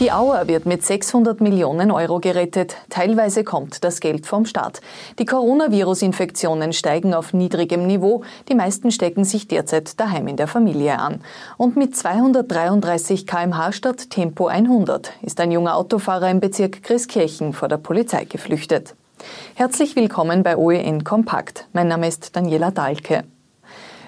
Die Auer wird mit 600 Millionen Euro gerettet. Teilweise kommt das Geld vom Staat. Die Coronavirus-Infektionen steigen auf niedrigem Niveau. Die meisten stecken sich derzeit daheim in der Familie an. Und mit 233 kmh statt Tempo 100 ist ein junger Autofahrer im Bezirk Christkirchen vor der Polizei geflüchtet. Herzlich willkommen bei OEN Kompakt. Mein Name ist Daniela Dahlke.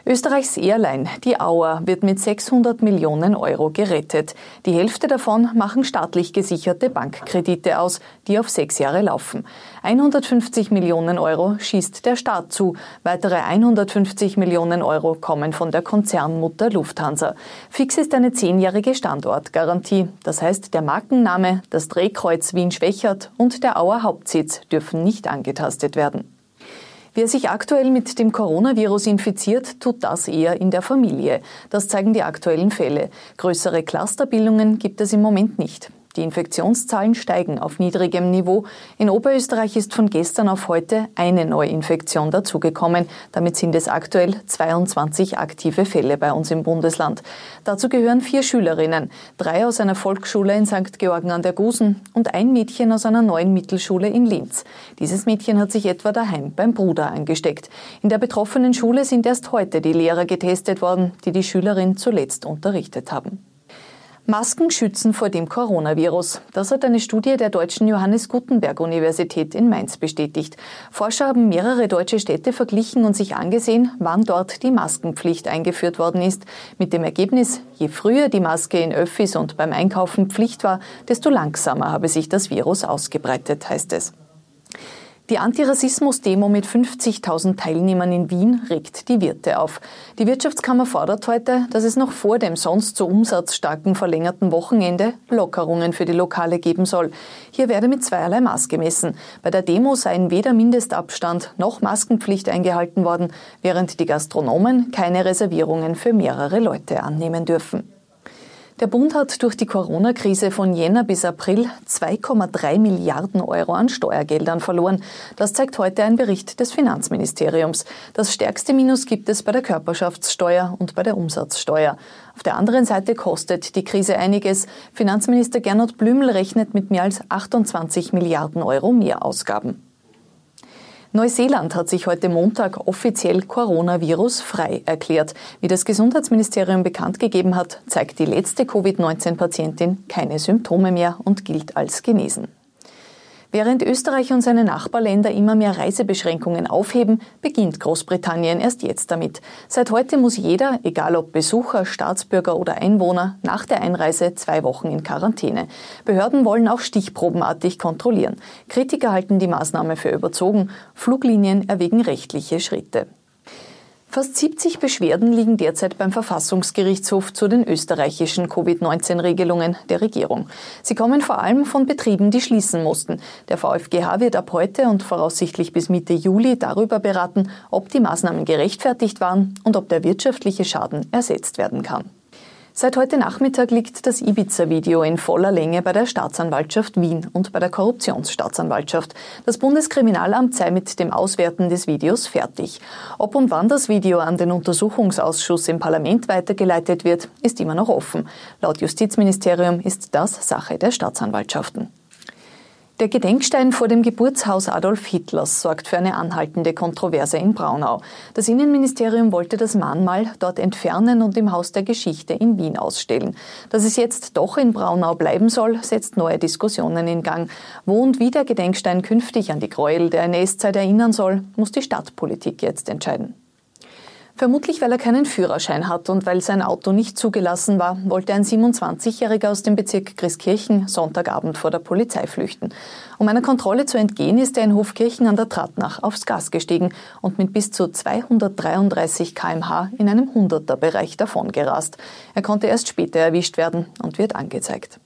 Österreichs Airline, die Auer, wird mit 600 Millionen Euro gerettet. Die Hälfte davon machen staatlich gesicherte Bankkredite aus, die auf sechs Jahre laufen. 150 Millionen Euro schießt der Staat zu. Weitere 150 Millionen Euro kommen von der Konzernmutter Lufthansa. Fix ist eine zehnjährige Standortgarantie. Das heißt, der Markenname, das Drehkreuz Wien-Schwächert und der Auer Hauptsitz dürfen nicht angetastet werden. Wer sich aktuell mit dem Coronavirus infiziert, tut das eher in der Familie. Das zeigen die aktuellen Fälle. Größere Clusterbildungen gibt es im Moment nicht. Die Infektionszahlen steigen auf niedrigem Niveau. In Oberösterreich ist von gestern auf heute eine Neuinfektion dazugekommen. Damit sind es aktuell 22 aktive Fälle bei uns im Bundesland. Dazu gehören vier Schülerinnen, drei aus einer Volksschule in St. Georgen an der Gusen und ein Mädchen aus einer neuen Mittelschule in Linz. Dieses Mädchen hat sich etwa daheim beim Bruder angesteckt. In der betroffenen Schule sind erst heute die Lehrer getestet worden, die die Schülerin zuletzt unterrichtet haben. Masken schützen vor dem Coronavirus. Das hat eine Studie der deutschen Johannes Gutenberg Universität in Mainz bestätigt. Forscher haben mehrere deutsche Städte verglichen und sich angesehen, wann dort die Maskenpflicht eingeführt worden ist. Mit dem Ergebnis, je früher die Maske in Öffis und beim Einkaufen Pflicht war, desto langsamer habe sich das Virus ausgebreitet, heißt es. Die Antirassismus-Demo mit 50.000 Teilnehmern in Wien regt die Wirte auf. Die Wirtschaftskammer fordert heute, dass es noch vor dem sonst so umsatzstarken verlängerten Wochenende Lockerungen für die Lokale geben soll. Hier werde mit zweierlei Maß gemessen. Bei der Demo seien weder Mindestabstand noch Maskenpflicht eingehalten worden, während die Gastronomen keine Reservierungen für mehrere Leute annehmen dürfen. Der Bund hat durch die Corona-Krise von Jänner bis April 2,3 Milliarden Euro an Steuergeldern verloren. Das zeigt heute ein Bericht des Finanzministeriums. Das stärkste Minus gibt es bei der Körperschaftssteuer und bei der Umsatzsteuer. Auf der anderen Seite kostet die Krise einiges. Finanzminister Gernot Blümel rechnet mit mehr als 28 Milliarden Euro Mehrausgaben. Neuseeland hat sich heute Montag offiziell Coronavirus frei erklärt. Wie das Gesundheitsministerium bekannt gegeben hat, zeigt die letzte Covid-19-Patientin keine Symptome mehr und gilt als genesen. Während Österreich und seine Nachbarländer immer mehr Reisebeschränkungen aufheben, beginnt Großbritannien erst jetzt damit. Seit heute muss jeder, egal ob Besucher, Staatsbürger oder Einwohner, nach der Einreise zwei Wochen in Quarantäne. Behörden wollen auch stichprobenartig kontrollieren. Kritiker halten die Maßnahme für überzogen. Fluglinien erwägen rechtliche Schritte. Fast 70 Beschwerden liegen derzeit beim Verfassungsgerichtshof zu den österreichischen Covid-19-Regelungen der Regierung. Sie kommen vor allem von Betrieben, die schließen mussten. Der VfGH wird ab heute und voraussichtlich bis Mitte Juli darüber beraten, ob die Maßnahmen gerechtfertigt waren und ob der wirtschaftliche Schaden ersetzt werden kann. Seit heute Nachmittag liegt das Ibiza-Video in voller Länge bei der Staatsanwaltschaft Wien und bei der Korruptionsstaatsanwaltschaft. Das Bundeskriminalamt sei mit dem Auswerten des Videos fertig. Ob und wann das Video an den Untersuchungsausschuss im Parlament weitergeleitet wird, ist immer noch offen. Laut Justizministerium ist das Sache der Staatsanwaltschaften. Der Gedenkstein vor dem Geburtshaus Adolf Hitlers sorgt für eine anhaltende Kontroverse in Braunau. Das Innenministerium wollte das Mahnmal dort entfernen und im Haus der Geschichte in Wien ausstellen. Dass es jetzt doch in Braunau bleiben soll, setzt neue Diskussionen in Gang. Wo und wie der Gedenkstein künftig an die Gräuel der NS-Zeit erinnern soll, muss die Stadtpolitik jetzt entscheiden. Vermutlich, weil er keinen Führerschein hat und weil sein Auto nicht zugelassen war, wollte ein 27-Jähriger aus dem Bezirk Christkirchen Sonntagabend vor der Polizei flüchten. Um einer Kontrolle zu entgehen, ist er in Hofkirchen an der Tratnach aufs Gas gestiegen und mit bis zu 233 kmh in einem 100er-Bereich davongerast. Er konnte erst später erwischt werden und wird angezeigt.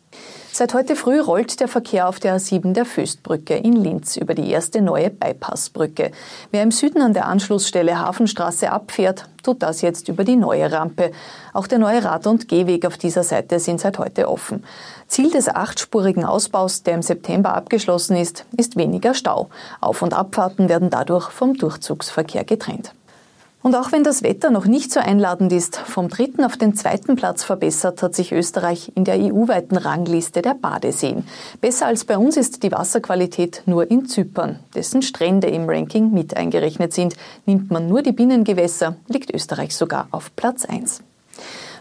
Seit heute früh rollt der Verkehr auf der A7 der Föstbrücke in Linz über die erste neue Bypassbrücke. Wer im Süden an der Anschlussstelle Hafenstraße abfährt, tut das jetzt über die neue Rampe. Auch der neue Rad- und Gehweg auf dieser Seite sind seit heute offen. Ziel des achtspurigen Ausbaus, der im September abgeschlossen ist, ist weniger Stau. Auf- und Abfahrten werden dadurch vom Durchzugsverkehr getrennt. Und auch wenn das Wetter noch nicht so einladend ist, vom dritten auf den zweiten Platz verbessert hat sich Österreich in der EU-weiten Rangliste der Badeseen. Besser als bei uns ist die Wasserqualität nur in Zypern, dessen Strände im Ranking mit eingerechnet sind. Nimmt man nur die Binnengewässer, liegt Österreich sogar auf Platz 1.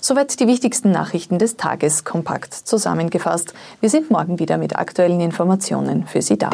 Soweit die wichtigsten Nachrichten des Tages kompakt zusammengefasst. Wir sind morgen wieder mit aktuellen Informationen für Sie da.